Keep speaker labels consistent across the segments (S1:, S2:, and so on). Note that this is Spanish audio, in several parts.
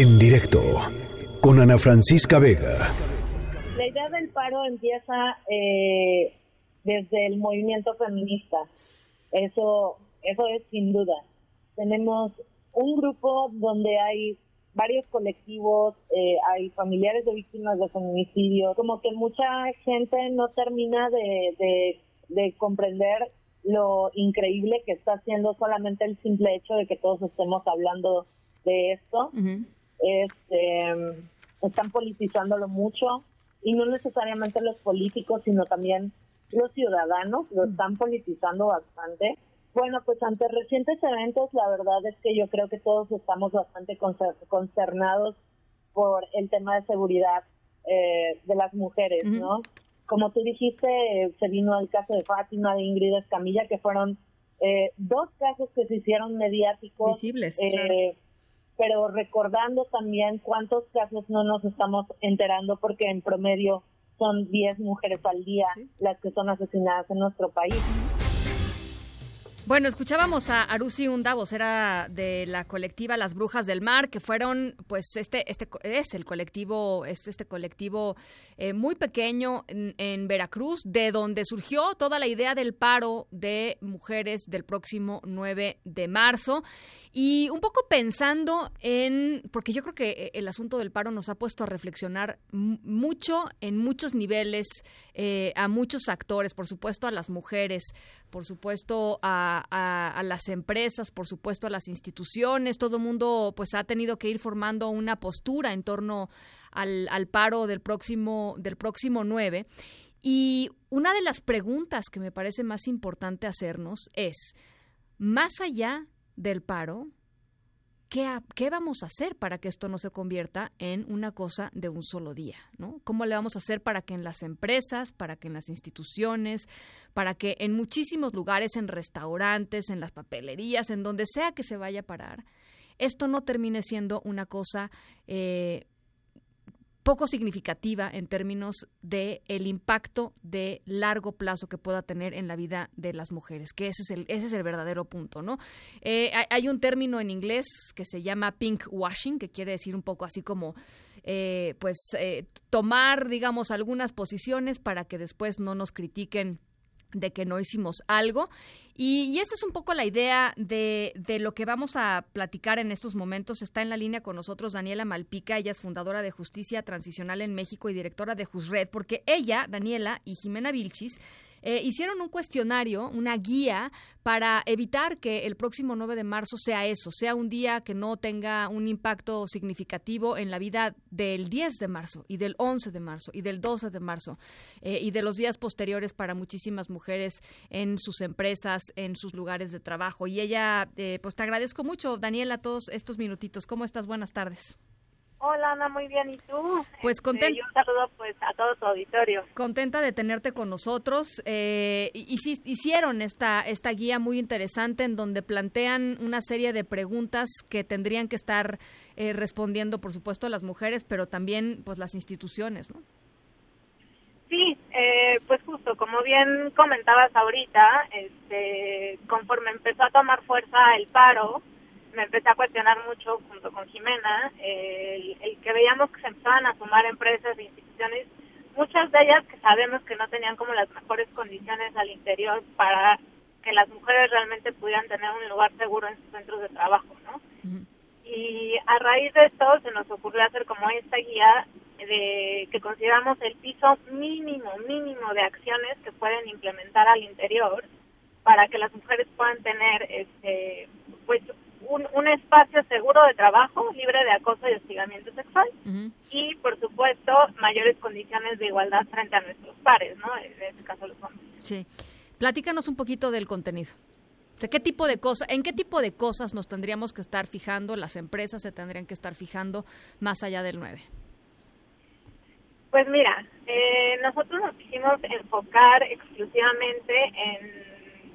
S1: En directo con Ana Francisca Vega.
S2: La idea del paro empieza eh, desde el movimiento feminista. Eso, eso es sin duda. Tenemos un grupo donde hay varios colectivos, eh, hay familiares de víctimas de feminicidio, como que mucha gente no termina de, de, comprender lo increíble que está haciendo solamente el simple hecho de que todos estemos hablando de esto. Este, están politizándolo mucho y no necesariamente los políticos, sino también los ciudadanos lo están politizando bastante. Bueno, pues ante recientes eventos, la verdad es que yo creo que todos estamos bastante concernados por el tema de seguridad eh, de las mujeres, ¿no? Como tú dijiste, se vino el caso de Fátima, de Ingrid Escamilla, que fueron eh, dos casos que se hicieron mediáticos.
S3: Visibles.
S2: Eh, pero recordando también cuántos casos no nos estamos enterando, porque en promedio son 10 mujeres al día las que son asesinadas en nuestro país.
S3: Bueno, escuchábamos a Arusi Unda, vocera de la colectiva Las Brujas del Mar, que fueron, pues, este, este es el colectivo, es este colectivo eh, muy pequeño en, Veracruz, de donde surgió toda la idea del paro de mujeres del próximo 9 de marzo. Y un poco pensando en, porque yo creo que eh, el asunto del paro nos ha puesto a reflexionar mucho en muchos niveles, eh, a muchos actores, por supuesto a las mujeres, por supuesto a a, las empresas, por supuesto a las instituciones, todo el mundo pues ha tenido que ir formando una postura en torno al, paro del próximo, del próximo 9. Y una de las preguntas que me parece más importante hacernos es, más allá del paro, ¿qué, vamos a hacer para que esto no se convierta en una cosa de un solo día? ¿no? ¿Cómo le vamos a hacer para que en las empresas, para que en las instituciones, para que en muchísimos lugares, en restaurantes, en las papelerías, en donde sea que se vaya a parar, esto no termine siendo una cosa eh, poco significativa en términos de el impacto de largo plazo que pueda tener en la vida de las mujeres, que ese es el, ese es el verdadero punto, ¿no? Eh, hay, un término en inglés que se llama pink washing, que quiere decir un poco así como eh, pues eh, tomar, digamos, algunas posiciones para que después no nos critiquen de que no hicimos algo. Y, esa es un poco la idea de, de, lo que vamos a platicar en estos momentos. Está en la línea con nosotros Daniela Malpica, ella es fundadora de Justicia Transicional en México y directora de JUSRED, porque ella, Daniela y Jimena Vilchis, eh, hicieron un cuestionario, una guía para evitar que el próximo 9 de marzo sea eso, sea un día que no tenga un impacto significativo en la vida del 10 de marzo y del 11 de marzo y del 12 de marzo eh, y de los días posteriores para muchísimas mujeres en sus empresas, en sus lugares de trabajo. Y ella, eh, pues te agradezco mucho, Daniela, todos estos minutitos. ¿Cómo estás? Buenas tardes.
S4: Hola Ana, muy bien. ¿Y tú?
S3: Pues contenta.
S4: Este, un saludo pues a todo tu auditorio.
S3: Contenta de tenerte con nosotros. Eh, hicieron esta, esta guía muy interesante en donde plantean una serie de preguntas que tendrían que estar eh, respondiendo, por supuesto, las mujeres, pero también pues las instituciones, ¿no?
S4: Sí, eh, pues justo como bien comentabas ahorita, este, conforme empezó a tomar fuerza el paro, me empecé a cuestionar mucho junto con Jimena el, que veíamos que se empezaban a sumar empresas e instituciones, muchas de ellas que sabemos que no tenían como las mejores condiciones al interior para que las mujeres realmente pudieran tener un lugar seguro en sus centros de trabajo, ¿no? Y a raíz de esto se nos ocurrió hacer como esta guía de que consideramos el piso mínimo, mínimo de acciones que pueden implementar al interior para que las mujeres puedan tener este pues un, un, espacio seguro de trabajo, libre de acoso y hostigamiento sexual, y por supuesto mayores condiciones de igualdad frente a nuestros pares, ¿no? En este caso los hombres.
S3: Sí. Platícanos un poquito del contenido. ¿qué tipo de cosas, ¿En qué tipo de cosas nos tendríamos que estar fijando, las empresas se tendrían que estar fijando más allá del 9?
S4: Pues mira, eh, nosotros nos quisimos enfocar exclusivamente en,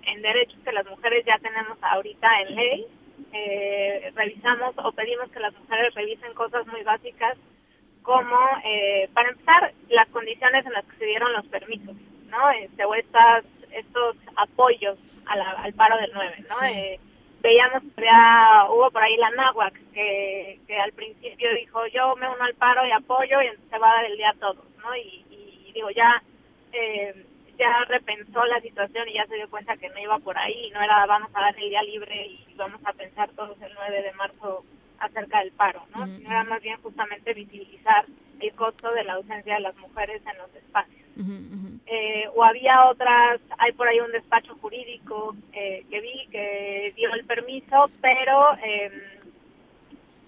S4: en derechos que las mujeres ya tenemos ahorita en ley, eh, revisamos o pedimos que las mujeres revisen cosas muy básicas como, eh, para empezar, las condiciones en las que se dieron los permisos, ¿no? Este, o estas, estos apoyos al paro del 9, ¿no? Eh, veíamos que ya hubo por ahí la náhuac que, que al principio dijo yo me uno al paro y apoyo y se va a dar el día a todos, ¿no? Y, y digo, ya eh, ya repensó la situación y ya se dio cuenta que no iba por ahí, no era vamos a dar el día libre y vamos a pensar todos el 9 de marzo acerca del paro, ¿no? Sino era más bien justamente visibilizar el costo de la ausencia de las mujeres en los espacios. Eh, o había otras, hay por ahí un despacho jurídico eh, que vi que dio el permiso, pero eh,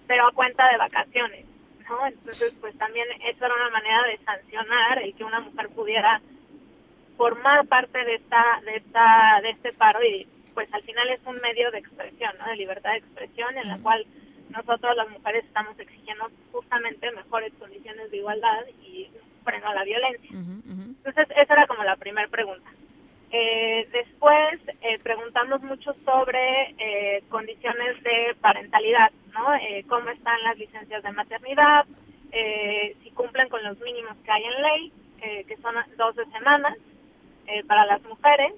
S4: pero a cuenta de vacaciones, ¿no? Entonces, pues también eso era una manera de sancionar el que una mujer pudiera formar parte de esta de esta de este paro y pues al final es un medio de expresión, ¿no? De libertad de expresión en la cual nosotros las mujeres estamos exigiendo justamente mejores condiciones de igualdad y freno a la violencia. Entonces, esa era como la primera pregunta. Eh, después eh, preguntamos mucho sobre eh, condiciones de parentalidad, ¿no? Eh, cómo están las licencias de maternidad, eh, si cumplen con los mínimos que hay en ley, eh, que son 12 semanas para las mujeres.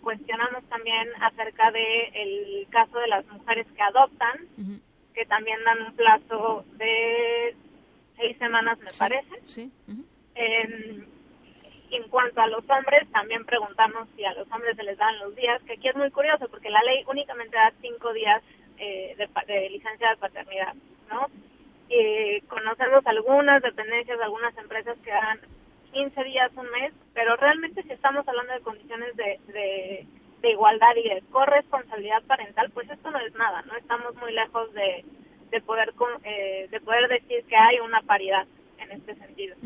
S4: cuestionamos también acerca de el caso de las mujeres que adoptan, que también dan un plazo de seis semanas, me parece.
S3: Sí.
S4: en cuanto a los hombres, también preguntamos si a los hombres se les dan los días, que aquí es muy curioso porque la ley únicamente da cinco días eh, de, de, licencia de paternidad, ¿no? Eh, conocemos algunas dependencias, algunas empresas que dan 15 días, un mes, pero realmente si estamos hablando de condiciones de, de, de igualdad y de corresponsabilidad parental, pues esto no es nada, ¿no? Estamos muy lejos de, de poder eh, de poder decir que hay una paridad en este sentido.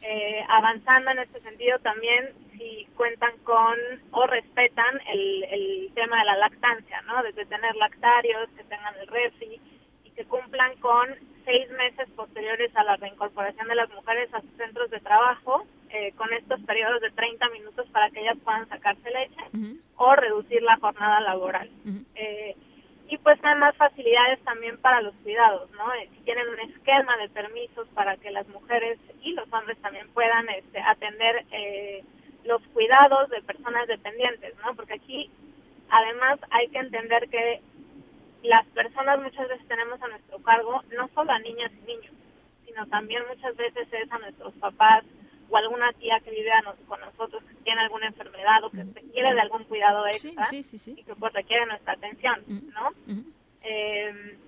S4: eh, avanzando en este sentido también si cuentan con o respetan el, el tema de la lactancia, ¿no? Desde tener lactarios, que tengan el refri y que cumplan con seis meses posteriores a la reincorporación de las mujeres a sus centros de trabajo, eh, con estos periodos de 30 minutos para que ellas puedan sacarse leche uh -huh. o reducir la jornada laboral. Uh -huh. eh, y pues hay más facilidades también para los cuidados, ¿no? Eh, si tienen un esquema de permisos para que las mujeres y los hombres también puedan este, atender eh, los cuidados de personas dependientes, ¿no? Porque aquí además hay que entender que las personas muchas veces tenemos a nuestro cargo no solo a niñas y niños, sino también muchas veces es a nuestros papás o alguna tía que vive nos, con nosotros que tiene alguna enfermedad o que requiere de algún cuidado extra
S3: sí, sí, sí,
S4: y que pues requiere nuestra atención. ¿no? Uh -huh. eh,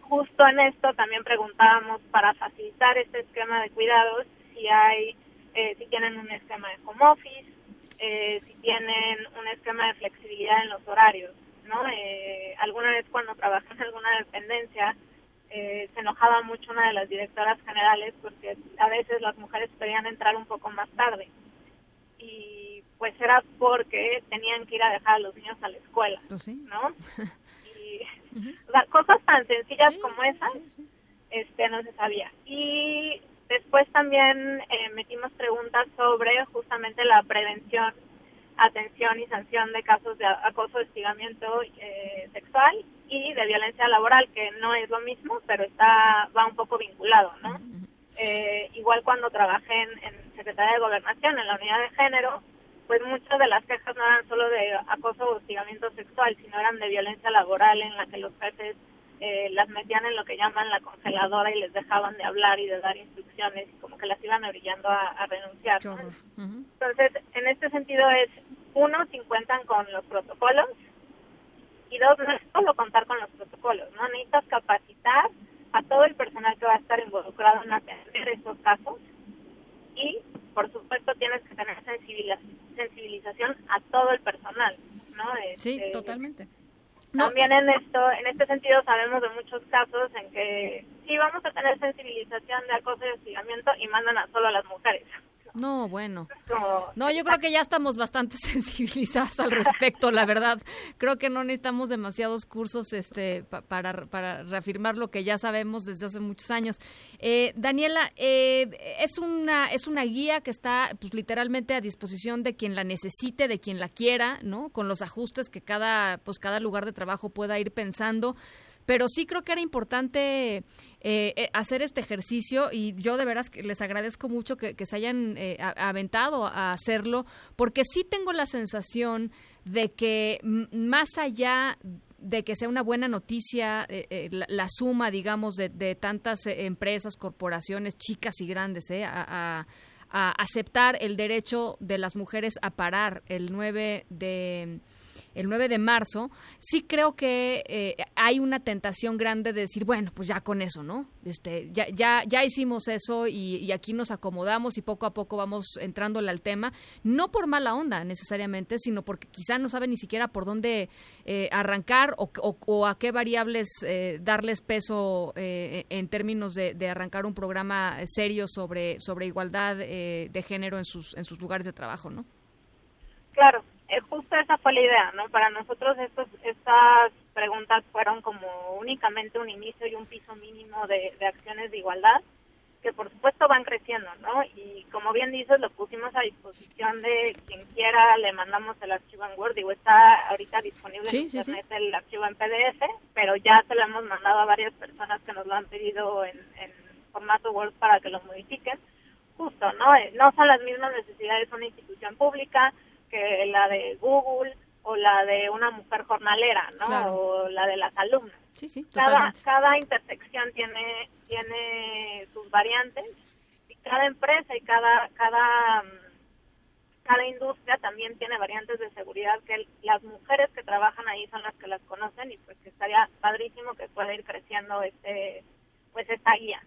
S4: justo en esto también preguntábamos para facilitar este esquema de cuidados si hay, eh, si tienen un esquema de home office, eh, si tienen un esquema de flexibilidad en los horarios, ¿no? Eh, alguna vez cuando trabajé en alguna dependencia eh, se enojaba mucho una de las directoras generales porque a veces las mujeres pedían entrar un poco más tarde y pues era porque tenían que ir a dejar a los niños a la escuela,
S3: pues sí.
S4: ¿no? Y uh -huh. o sea, cosas tan sencillas
S3: sí,
S4: como esas,
S3: sí,
S4: este no se sabía. Y después también eh, metimos preguntas sobre justamente la prevención atención y sanción de casos de acoso, hostigamiento eh, sexual y de violencia laboral, que no es lo mismo, pero está va un poco vinculado, ¿no? Eh, igual cuando trabajé en, en, Secretaría de Gobernación, en la unidad de género, pues muchas de las quejas no eran solo de acoso o hostigamiento sexual, sino eran de violencia laboral en la que los jefes eh, las metían en lo que llaman la congeladora y les dejaban de hablar y de dar instrucciones, y como que las iban orillando a, a renunciar. Entonces, en este sentido es, uno, si cuentan con los protocolos, y dos, no es solo contar con los protocolos, ¿no? Necesitas capacitar a todo el personal que va a estar involucrado en atender estos casos y, por supuesto, tienes que tener sensibilización a todo el personal, ¿no?
S3: Sí, este, totalmente.
S4: También en esto, en este sentido sabemos de muchos casos en que sí vamos a tener sensibilización de acoso y hostigamiento y mandan a solo a las mujeres.
S3: No, bueno. No, yo creo que ya estamos bastante sensibilizadas al respecto, la verdad. Creo que no necesitamos demasiados cursos este, pa para, para reafirmar lo que ya sabemos desde hace muchos años. Eh, Daniela, eh, es, una, es una guía que está pues, literalmente a disposición de quien la necesite, de quien la quiera, ¿no? Con los ajustes que cada, pues, cada lugar de trabajo pueda ir pensando pero sí creo que era importante eh, hacer este ejercicio y yo de veras les agradezco mucho que, se hayan eh, aventado a hacerlo, porque sí tengo la sensación de que más allá de que sea una buena noticia la, suma, digamos, de, tantas empresas, corporaciones, chicas y grandes, a, a aceptar el derecho de las mujeres a parar el 9 de el 9 de marzo, sí creo que eh, hay una tentación grande de decir, bueno, pues ya con eso, ¿no? Este, ya, ya, ya hicimos eso y, aquí nos acomodamos y poco a poco vamos entrándole al tema, no por mala onda necesariamente, sino porque quizá no saben ni siquiera por dónde eh, arrancar o, a qué variables eh, darles peso en términos de, de, arrancar un programa serio sobre, sobre igualdad de género en sus, en sus lugares de trabajo, ¿no?
S4: Claro, eh, justo esa fue la idea, ¿no? Para nosotros estos, estas preguntas fueron como únicamente un inicio y un piso mínimo de, acciones de igualdad que por supuesto van creciendo, ¿no? Y como bien dices, lo pusimos a disposición de quien quiera, le mandamos el archivo en Word, digo, está ahorita disponible en Internet el archivo en PDF, pero ya se lo hemos mandado a varias personas que nos lo han pedido en, en formato Word para que lo modifiquen. Justo, ¿no? Eh, no son las mismas necesidades de una institución pública, que la de Google o la de una mujer jornalera, ¿no? O la de las alumnas.
S3: Sí, sí,
S4: cada, cada intersección tiene, tiene sus variantes y cada empresa y cada, cada, cada industria también tiene variantes de seguridad que las mujeres que trabajan ahí son las que las conocen y pues que estaría padrísimo que pueda ir creciendo este pues esta guía.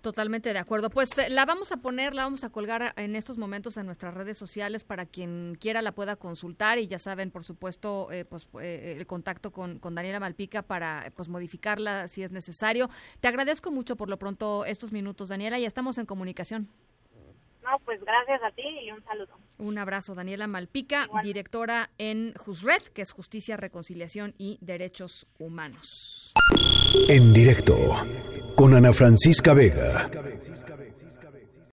S3: Totalmente de acuerdo. Pues eh, la vamos a poner, la vamos a colgar en estos momentos en nuestras redes sociales para quien quiera la pueda consultar y ya saben, por supuesto, eh, pues eh, el contacto con, con, Daniela Malpica para pues modificarla si es necesario. Te agradezco mucho por lo pronto estos minutos, Daniela, y estamos en comunicación.
S4: No, pues gracias a ti y un saludo.
S3: Un abrazo, Daniela Malpica, directora en JUSRED, que es Justicia, Reconciliación y Derechos Humanos.
S1: En directo con Ana Francisca Vega.